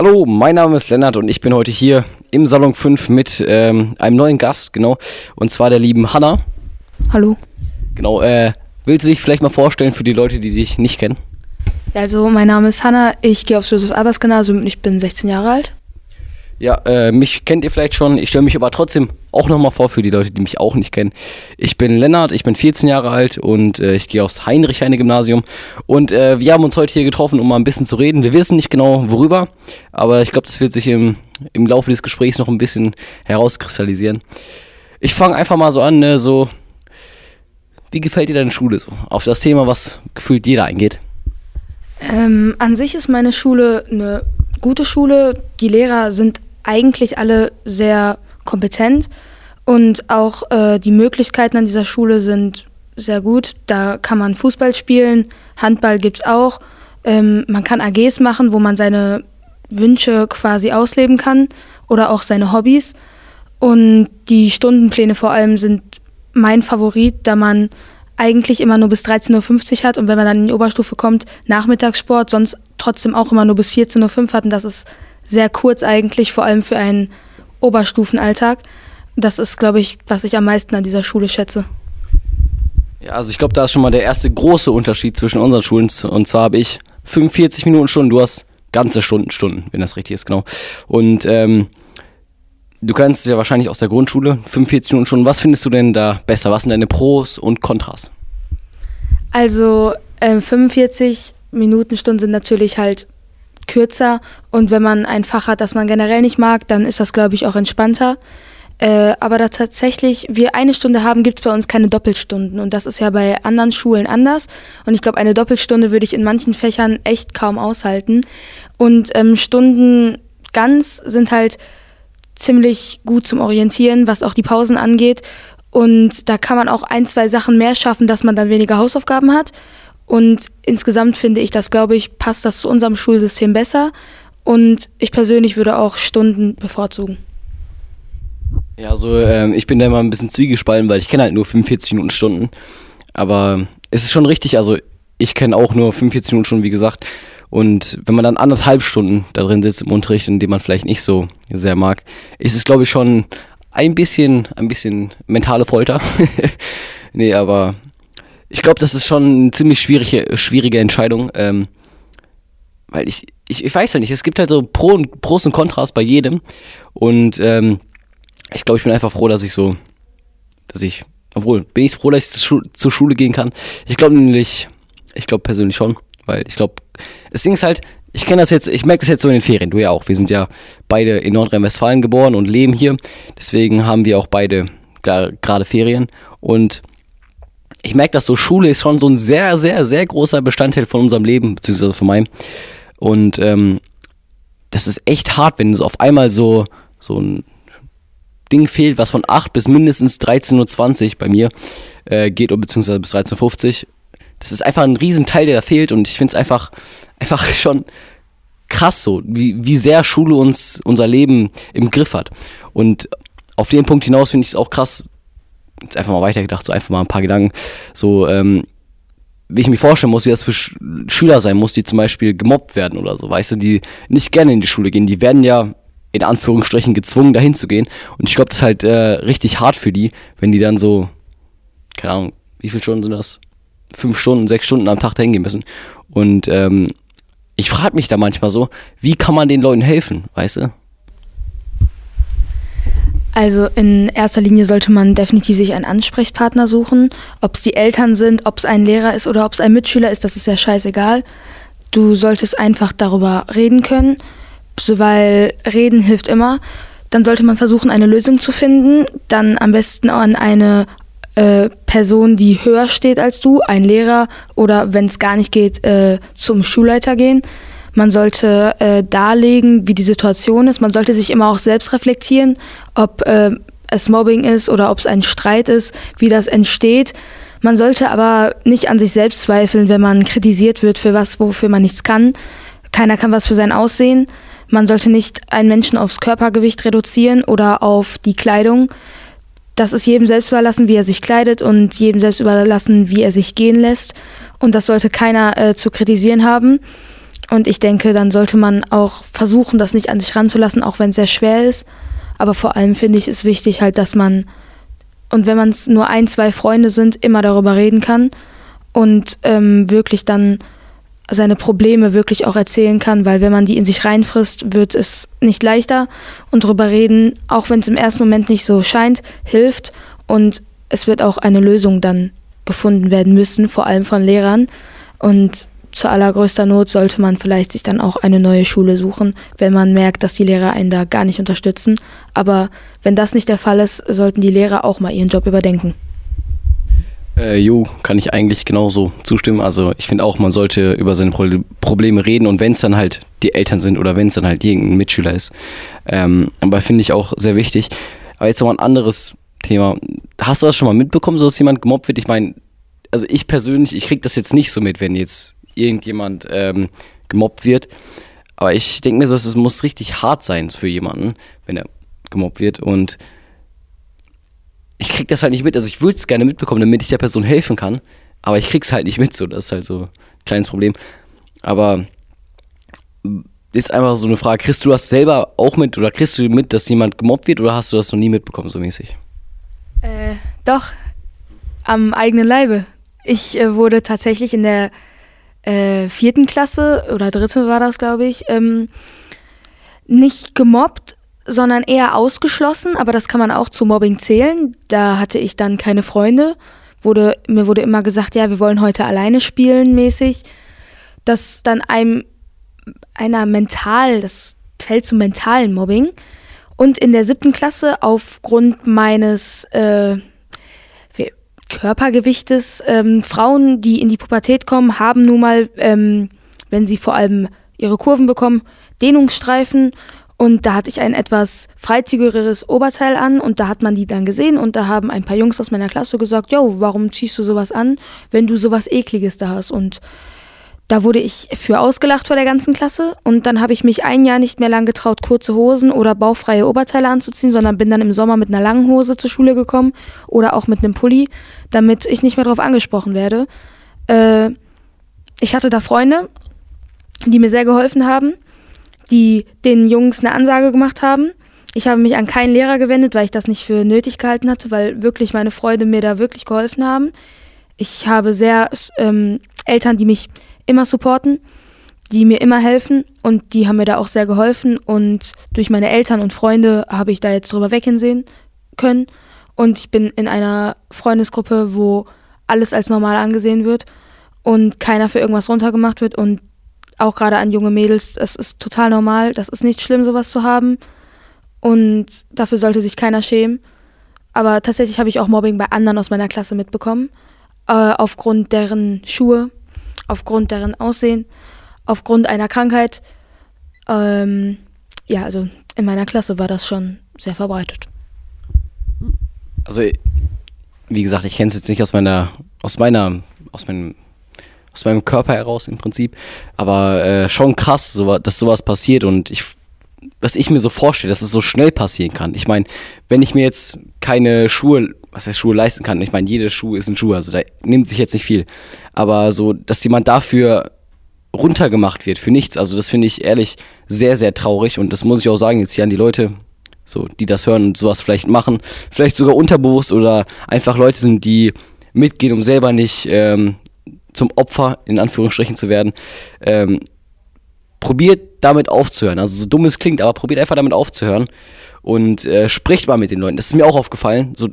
Hallo, mein Name ist Lennart und ich bin heute hier im Salon 5 mit ähm, einem neuen Gast, genau, und zwar der lieben Hanna. Hallo. Genau, äh, willst du dich vielleicht mal vorstellen für die Leute, die dich nicht kennen? Also, mein Name ist Hanna, ich gehe aufs Josef-Albers-Gymnasium und ich bin 16 Jahre alt. Ja, äh, mich kennt ihr vielleicht schon. Ich stelle mich aber trotzdem auch nochmal vor für die Leute, die mich auch nicht kennen. Ich bin Lennart, ich bin 14 Jahre alt und äh, ich gehe aufs Heinrich-Heine-Gymnasium. Und äh, wir haben uns heute hier getroffen, um mal ein bisschen zu reden. Wir wissen nicht genau worüber, aber ich glaube, das wird sich im, im Laufe des Gesprächs noch ein bisschen herauskristallisieren. Ich fange einfach mal so an, ne, so, wie gefällt dir deine Schule so? Auf das Thema, was gefühlt jeder eingeht. Ähm, an sich ist meine Schule eine gute Schule. Die Lehrer sind eigentlich alle sehr kompetent und auch äh, die Möglichkeiten an dieser Schule sind sehr gut. Da kann man Fußball spielen, Handball gibt es auch. Ähm, man kann AGs machen, wo man seine Wünsche quasi ausleben kann oder auch seine Hobbys. Und die Stundenpläne vor allem sind mein Favorit, da man eigentlich immer nur bis 13.50 Uhr hat und wenn man dann in die Oberstufe kommt, Nachmittagssport, sonst trotzdem auch immer nur bis 14.05 Uhr hat und das ist sehr kurz eigentlich, vor allem für einen Oberstufenalltag. Das ist, glaube ich, was ich am meisten an dieser Schule schätze. Ja, also ich glaube, da ist schon mal der erste große Unterschied zwischen unseren Schulen. Und zwar habe ich 45 Minuten Stunden, du hast ganze Stunden, Stunden, wenn das richtig ist, genau. Und ähm, du kennst es ja wahrscheinlich aus der Grundschule, 45 Minuten Stunden. Was findest du denn da besser? Was sind deine Pros und Kontras? Also äh, 45 Minuten Stunden sind natürlich halt kürzer und wenn man ein Fach hat, das man generell nicht mag, dann ist das, glaube ich, auch entspannter. Äh, aber da tatsächlich wir eine Stunde haben, gibt es bei uns keine Doppelstunden. Und das ist ja bei anderen Schulen anders. Und ich glaube, eine Doppelstunde würde ich in manchen Fächern echt kaum aushalten. Und ähm, Stunden ganz sind halt ziemlich gut zum Orientieren, was auch die Pausen angeht. Und da kann man auch ein, zwei Sachen mehr schaffen, dass man dann weniger Hausaufgaben hat. Und insgesamt finde ich, das glaube ich, passt das zu unserem Schulsystem besser. Und ich persönlich würde auch Stunden bevorzugen. Ja, also ähm, ich bin da immer ein bisschen zwiegespalten, weil ich kenne halt nur 45 Minuten Stunden. Aber es ist schon richtig, also ich kenne auch nur 45 Minuten Stunden, wie gesagt. Und wenn man dann anderthalb Stunden da drin sitzt im Unterricht, in dem man vielleicht nicht so sehr mag, ist es, glaube ich, schon ein bisschen, ein bisschen mentale Folter. nee, aber ich glaube, das ist schon eine ziemlich schwierige, schwierige Entscheidung. Ähm, weil ich, ich, ich weiß halt nicht, es gibt halt so Pro und, Pros und Kontras bei jedem. Und ähm, ich glaube, ich bin einfach froh, dass ich so, dass ich, obwohl, bin ich froh, dass ich zur, zur Schule gehen kann. Ich glaube nämlich, ich glaube persönlich schon, weil ich glaube, das Ding ist halt, ich kenne das jetzt, ich merke das jetzt so in den Ferien, du ja auch. Wir sind ja beide in Nordrhein-Westfalen geboren und leben hier. Deswegen haben wir auch beide gerade Ferien. Und ich merke das so, Schule ist schon so ein sehr, sehr, sehr großer Bestandteil von unserem Leben, beziehungsweise von meinem. Und ähm, das ist echt hart, wenn es auf einmal so, so ein Ding fehlt, was von 8 bis mindestens 13.20 Uhr bei mir äh, geht, beziehungsweise bis 13.50 Uhr. Das ist einfach ein Riesenteil, der da fehlt und ich finde es einfach, einfach schon krass so, wie, wie sehr Schule uns unser Leben im Griff hat. Und auf den Punkt hinaus finde ich es auch krass, jetzt einfach mal weitergedacht, so einfach mal ein paar Gedanken, so, ähm, wie ich mir vorstellen muss, wie das für Sch Schüler sein muss, die zum Beispiel gemobbt werden oder so, weißt du, die nicht gerne in die Schule gehen, die werden ja in Anführungsstrichen gezwungen, dahin zu gehen. Und ich glaube, das ist halt äh, richtig hart für die, wenn die dann so, keine Ahnung, wie viele Stunden sind das? Fünf Stunden, sechs Stunden am Tag dahin gehen müssen. Und ähm, ich frage mich da manchmal so, wie kann man den Leuten helfen, weißt du? Also in erster Linie sollte man definitiv sich einen Ansprechpartner suchen. Ob es die Eltern sind, ob es ein Lehrer ist oder ob es ein Mitschüler ist, das ist ja scheißegal. Du solltest einfach darüber reden können, weil reden hilft immer. Dann sollte man versuchen, eine Lösung zu finden. Dann am besten an eine äh, Person, die höher steht als du, ein Lehrer oder wenn es gar nicht geht, äh, zum Schulleiter gehen. Man sollte äh, darlegen, wie die Situation ist. Man sollte sich immer auch selbst reflektieren, ob äh, es Mobbing ist oder ob es ein Streit ist, wie das entsteht. Man sollte aber nicht an sich selbst zweifeln, wenn man kritisiert wird für was, wofür man nichts kann. Keiner kann was für sein Aussehen. Man sollte nicht einen Menschen aufs Körpergewicht reduzieren oder auf die Kleidung. Das ist jedem selbst überlassen, wie er sich kleidet und jedem selbst überlassen, wie er sich gehen lässt. Und das sollte keiner äh, zu kritisieren haben. Und ich denke, dann sollte man auch versuchen, das nicht an sich ranzulassen, auch wenn es sehr schwer ist. Aber vor allem finde ich es wichtig halt, dass man, und wenn man es nur ein, zwei Freunde sind, immer darüber reden kann und ähm, wirklich dann seine Probleme wirklich auch erzählen kann, weil wenn man die in sich reinfrisst, wird es nicht leichter. Und darüber reden, auch wenn es im ersten Moment nicht so scheint, hilft. Und es wird auch eine Lösung dann gefunden werden müssen, vor allem von Lehrern. Und zu allergrößter Not sollte man vielleicht sich dann auch eine neue Schule suchen, wenn man merkt, dass die Lehrer einen da gar nicht unterstützen. Aber wenn das nicht der Fall ist, sollten die Lehrer auch mal ihren Job überdenken. Äh, jo, kann ich eigentlich genauso zustimmen. Also ich finde auch, man sollte über seine Pro Probleme reden und wenn es dann halt die Eltern sind oder wenn es dann halt irgendein Mitschüler ist. Ähm, aber finde ich auch sehr wichtig. Aber jetzt noch ein anderes Thema. Hast du das schon mal mitbekommen, so dass jemand gemobbt wird? Ich meine, also ich persönlich, ich kriege das jetzt nicht so mit, wenn jetzt irgendjemand ähm, gemobbt wird. Aber ich denke mir so, es muss richtig hart sein für jemanden, wenn er gemobbt wird. Und ich krieg das halt nicht mit. Also ich würde es gerne mitbekommen, damit ich der Person helfen kann. Aber ich krieg's halt nicht mit. So, das ist halt so ein kleines Problem. Aber ist einfach so eine Frage, kriegst du das selber auch mit oder kriegst du mit, dass jemand gemobbt wird oder hast du das noch nie mitbekommen, so mäßig? Äh, doch, am eigenen Leibe. Ich äh, wurde tatsächlich in der äh, vierten Klasse oder dritte war das, glaube ich, ähm, nicht gemobbt, sondern eher ausgeschlossen, aber das kann man auch zu Mobbing zählen. Da hatte ich dann keine Freunde. Wurde, mir wurde immer gesagt, ja, wir wollen heute alleine spielen, mäßig. Das dann einem einer mental, das fällt zum mentalen Mobbing. Und in der siebten Klasse aufgrund meines äh, Körpergewichtes. Ähm, Frauen, die in die Pubertät kommen, haben nun mal, ähm, wenn sie vor allem ihre Kurven bekommen, Dehnungsstreifen. Und da hatte ich ein etwas freizügigeres Oberteil an und da hat man die dann gesehen und da haben ein paar Jungs aus meiner Klasse gesagt, yo, warum ziehst du sowas an, wenn du sowas ekliges da hast? Und da wurde ich für ausgelacht vor der ganzen Klasse und dann habe ich mich ein Jahr nicht mehr lang getraut, kurze Hosen oder bauchfreie Oberteile anzuziehen, sondern bin dann im Sommer mit einer langen Hose zur Schule gekommen oder auch mit einem Pulli, damit ich nicht mehr darauf angesprochen werde. Äh, ich hatte da Freunde, die mir sehr geholfen haben, die den Jungs eine Ansage gemacht haben. Ich habe mich an keinen Lehrer gewendet, weil ich das nicht für nötig gehalten hatte, weil wirklich meine Freunde mir da wirklich geholfen haben. Ich habe sehr ähm, Eltern, die mich immer supporten, die mir immer helfen und die haben mir da auch sehr geholfen und durch meine Eltern und Freunde habe ich da jetzt drüber wegsehen können und ich bin in einer Freundesgruppe, wo alles als normal angesehen wird und keiner für irgendwas runtergemacht wird und auch gerade an junge Mädels, das ist total normal, das ist nicht schlimm, sowas zu haben und dafür sollte sich keiner schämen. Aber tatsächlich habe ich auch Mobbing bei anderen aus meiner Klasse mitbekommen, äh, aufgrund deren Schuhe, aufgrund deren Aussehen, aufgrund einer Krankheit. Ähm, ja, also in meiner Klasse war das schon sehr verbreitet. Also, wie gesagt, ich kenne es jetzt nicht aus meiner, aus meiner, aus meinem, aus meinem Körper heraus im Prinzip, aber äh, schon krass, so, dass sowas passiert und ich, was ich mir so vorstelle, dass es so schnell passieren kann. Ich meine, wenn ich mir jetzt keine Schuhe was heißt Schuhe leisten kann. Ich meine, jede Schuh ist ein Schuh, also da nimmt sich jetzt nicht viel. Aber so, dass jemand dafür runtergemacht wird für nichts, also das finde ich ehrlich sehr, sehr traurig und das muss ich auch sagen jetzt hier an die Leute, so, die das hören und sowas vielleicht machen, vielleicht sogar unterbewusst oder einfach Leute sind, die mitgehen, um selber nicht ähm, zum Opfer in Anführungsstrichen zu werden. Ähm, probiert damit aufzuhören. Also so dumm es klingt, aber probiert einfach damit aufzuhören und äh, spricht mal mit den Leuten. Das ist mir auch aufgefallen. So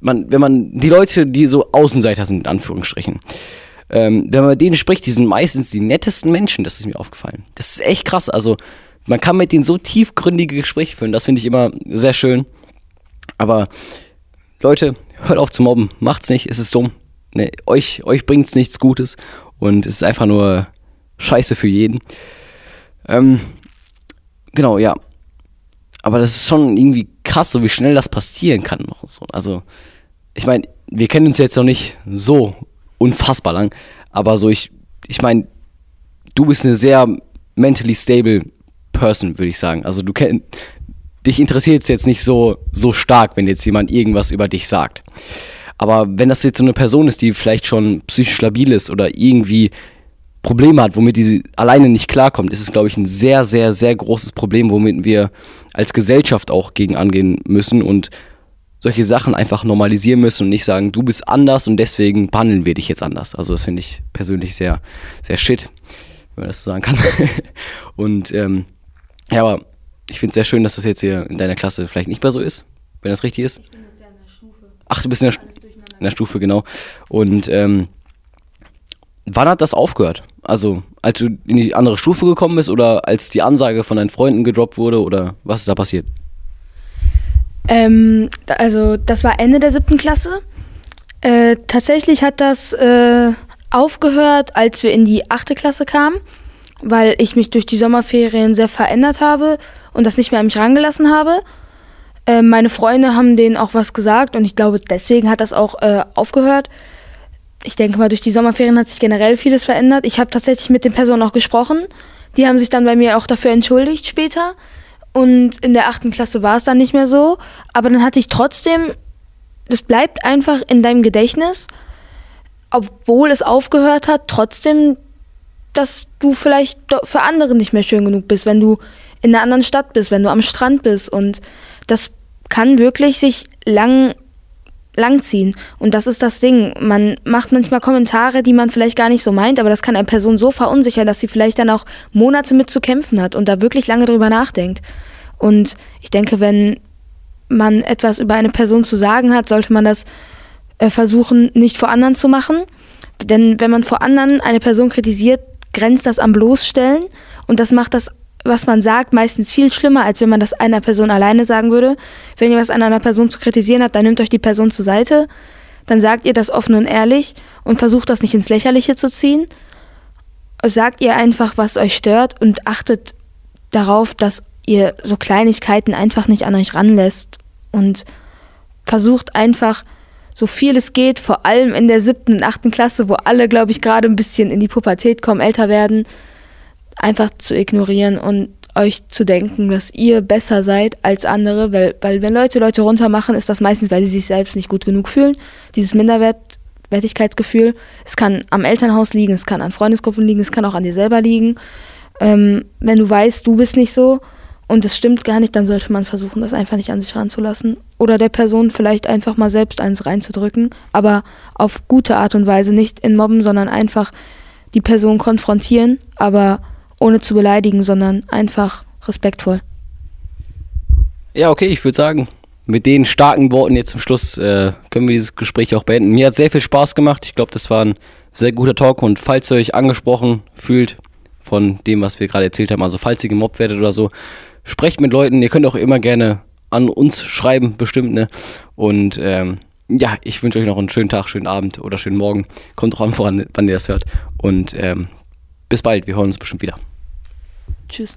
man, wenn man die Leute, die so Außenseiter sind, in Anführungsstrichen, ähm, wenn man mit denen spricht, die sind meistens die nettesten Menschen, das ist mir aufgefallen. Das ist echt krass. Also, man kann mit denen so tiefgründige Gespräche führen, das finde ich immer sehr schön. Aber Leute, hört auf zu mobben, macht's nicht, es ist dumm. Ne, euch, euch bringt's nichts Gutes und es ist einfach nur Scheiße für jeden. Ähm, genau, ja. Aber das ist schon irgendwie krass, so wie schnell das passieren kann. Also, ich meine, wir kennen uns jetzt noch nicht so unfassbar lang, aber so ich, ich meine, du bist eine sehr mentally stable Person, würde ich sagen. Also du kennst, dich interessiert es jetzt nicht so, so stark, wenn jetzt jemand irgendwas über dich sagt. Aber wenn das jetzt so eine Person ist, die vielleicht schon psychisch labil ist oder irgendwie Probleme hat, womit die alleine nicht klarkommt, ist es, glaube ich, ein sehr, sehr, sehr großes Problem, womit wir als Gesellschaft auch gegen angehen müssen und solche Sachen einfach normalisieren müssen und nicht sagen, du bist anders und deswegen behandeln wir dich jetzt anders. Also das finde ich persönlich sehr, sehr shit, wenn man das so sagen kann. und ähm, ja, aber ich finde es sehr schön, dass das jetzt hier in deiner Klasse vielleicht nicht mehr so ist, wenn das richtig ist. Ich bin jetzt ja in der Stufe. Ach, du bist in der, in der Stufe, genau. Und ähm, wann hat das aufgehört? Also, als du in die andere Stufe gekommen bist oder als die Ansage von deinen Freunden gedroppt wurde oder was ist da passiert? Ähm, also, das war Ende der siebten Klasse. Äh, tatsächlich hat das äh, aufgehört, als wir in die achte Klasse kamen, weil ich mich durch die Sommerferien sehr verändert habe und das nicht mehr an mich rangelassen habe. Äh, meine Freunde haben denen auch was gesagt und ich glaube, deswegen hat das auch äh, aufgehört ich denke mal, durch die Sommerferien hat sich generell vieles verändert. Ich habe tatsächlich mit den Personen auch gesprochen. Die haben sich dann bei mir auch dafür entschuldigt später. Und in der achten Klasse war es dann nicht mehr so. Aber dann hatte ich trotzdem, das bleibt einfach in deinem Gedächtnis, obwohl es aufgehört hat, trotzdem, dass du vielleicht für andere nicht mehr schön genug bist, wenn du in einer anderen Stadt bist, wenn du am Strand bist. Und das kann wirklich sich lang langziehen. Und das ist das Ding. Man macht manchmal Kommentare, die man vielleicht gar nicht so meint, aber das kann eine Person so verunsichern, dass sie vielleicht dann auch Monate mit zu kämpfen hat und da wirklich lange drüber nachdenkt. Und ich denke, wenn man etwas über eine Person zu sagen hat, sollte man das äh, versuchen, nicht vor anderen zu machen. Denn wenn man vor anderen eine Person kritisiert, grenzt das am Bloßstellen und das macht das was man sagt, meistens viel schlimmer, als wenn man das einer Person alleine sagen würde. Wenn ihr was an einer Person zu kritisieren habt, dann nehmt euch die Person zur Seite, dann sagt ihr das offen und ehrlich und versucht das nicht ins Lächerliche zu ziehen. Sagt ihr einfach, was euch stört und achtet darauf, dass ihr so Kleinigkeiten einfach nicht an euch ranlässt und versucht einfach, so viel es geht, vor allem in der siebten und achten Klasse, wo alle, glaube ich, gerade ein bisschen in die Pubertät kommen, älter werden, einfach zu ignorieren und euch zu denken, dass ihr besser seid als andere, weil, weil wenn Leute Leute runtermachen, ist das meistens, weil sie sich selbst nicht gut genug fühlen. Dieses Minderwertigkeitsgefühl, es kann am Elternhaus liegen, es kann an Freundesgruppen liegen, es kann auch an dir selber liegen. Ähm, wenn du weißt, du bist nicht so und es stimmt gar nicht, dann sollte man versuchen, das einfach nicht an sich ranzulassen. Oder der Person vielleicht einfach mal selbst eins reinzudrücken, aber auf gute Art und Weise, nicht in Mobben, sondern einfach die Person konfrontieren, aber ohne zu beleidigen, sondern einfach respektvoll. Ja, okay, ich würde sagen, mit den starken Worten jetzt zum Schluss äh, können wir dieses Gespräch auch beenden. Mir hat sehr viel Spaß gemacht. Ich glaube, das war ein sehr guter Talk und falls ihr euch angesprochen fühlt von dem, was wir gerade erzählt haben, also falls ihr gemobbt werdet oder so, sprecht mit Leuten. Ihr könnt auch immer gerne an uns schreiben, bestimmt, ne? Und ähm, ja, ich wünsche euch noch einen schönen Tag, schönen Abend oder schönen Morgen. Kommt drauf an, wann, ihr das hört. Und ähm, bis bald, wir hören uns bestimmt wieder. Tschüss.